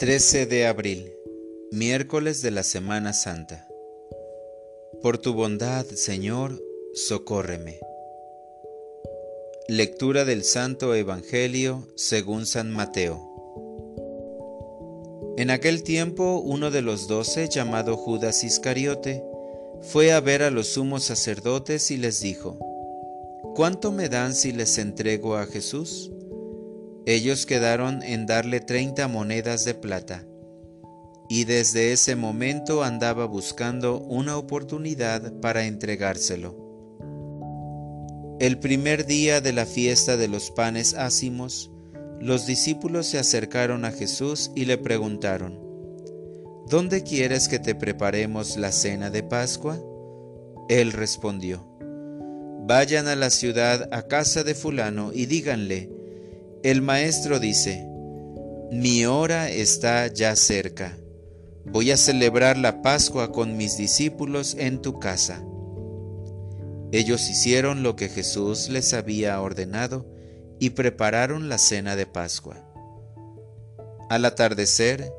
13 de abril, miércoles de la Semana Santa. Por tu bondad, Señor, socórreme. Lectura del Santo Evangelio según San Mateo. En aquel tiempo uno de los doce, llamado Judas Iscariote, fue a ver a los sumos sacerdotes y les dijo, ¿Cuánto me dan si les entrego a Jesús? Ellos quedaron en darle treinta monedas de plata, y desde ese momento andaba buscando una oportunidad para entregárselo. El primer día de la fiesta de los panes ácimos, los discípulos se acercaron a Jesús y le preguntaron, ¿Dónde quieres que te preparemos la cena de Pascua? Él respondió, Vayan a la ciudad a casa de fulano y díganle, el maestro dice, mi hora está ya cerca. Voy a celebrar la Pascua con mis discípulos en tu casa. Ellos hicieron lo que Jesús les había ordenado y prepararon la cena de Pascua. Al atardecer,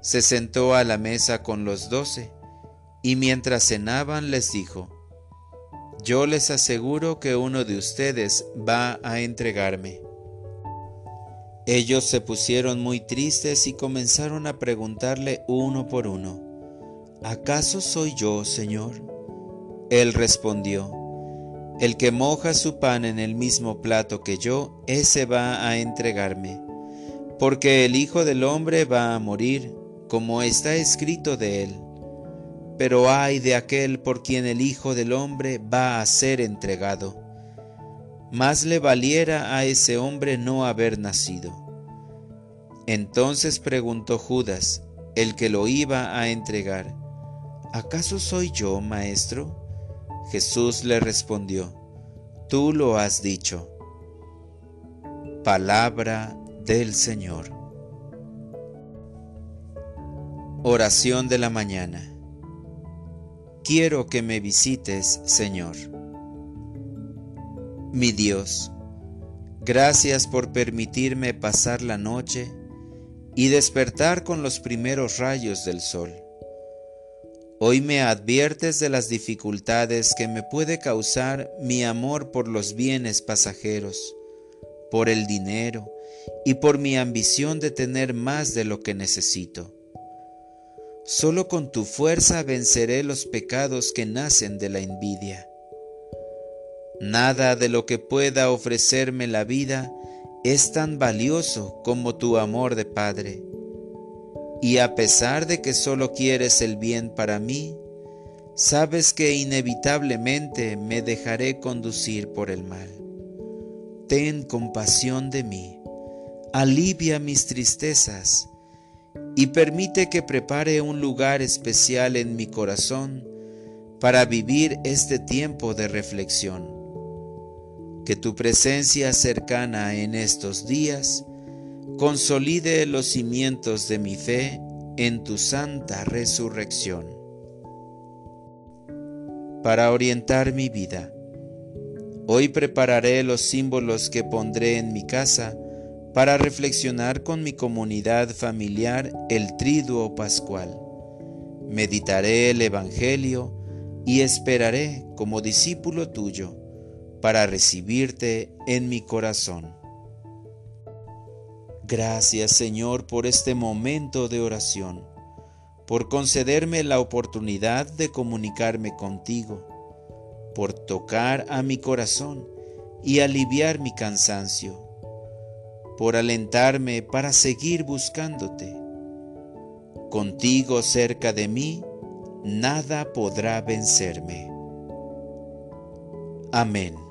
se sentó a la mesa con los doce, y mientras cenaban les dijo, Yo les aseguro que uno de ustedes va a entregarme. Ellos se pusieron muy tristes y comenzaron a preguntarle uno por uno, ¿acaso soy yo, Señor? Él respondió, El que moja su pan en el mismo plato que yo, ese va a entregarme, porque el Hijo del Hombre va a morir, como está escrito de él. Pero ay de aquel por quien el Hijo del Hombre va a ser entregado más le valiera a ese hombre no haber nacido. Entonces preguntó Judas, el que lo iba a entregar, ¿acaso soy yo, maestro? Jesús le respondió, tú lo has dicho. Palabra del Señor. Oración de la mañana. Quiero que me visites, Señor. Mi Dios, gracias por permitirme pasar la noche y despertar con los primeros rayos del sol. Hoy me adviertes de las dificultades que me puede causar mi amor por los bienes pasajeros, por el dinero y por mi ambición de tener más de lo que necesito. Solo con tu fuerza venceré los pecados que nacen de la envidia. Nada de lo que pueda ofrecerme la vida es tan valioso como tu amor de Padre. Y a pesar de que solo quieres el bien para mí, sabes que inevitablemente me dejaré conducir por el mal. Ten compasión de mí, alivia mis tristezas y permite que prepare un lugar especial en mi corazón para vivir este tiempo de reflexión que tu presencia cercana en estos días consolide los cimientos de mi fe en tu santa resurrección. Para orientar mi vida, hoy prepararé los símbolos que pondré en mi casa para reflexionar con mi comunidad familiar el triduo pascual. Meditaré el Evangelio y esperaré como discípulo tuyo para recibirte en mi corazón. Gracias Señor por este momento de oración, por concederme la oportunidad de comunicarme contigo, por tocar a mi corazón y aliviar mi cansancio, por alentarme para seguir buscándote. Contigo cerca de mí, nada podrá vencerme. Amén.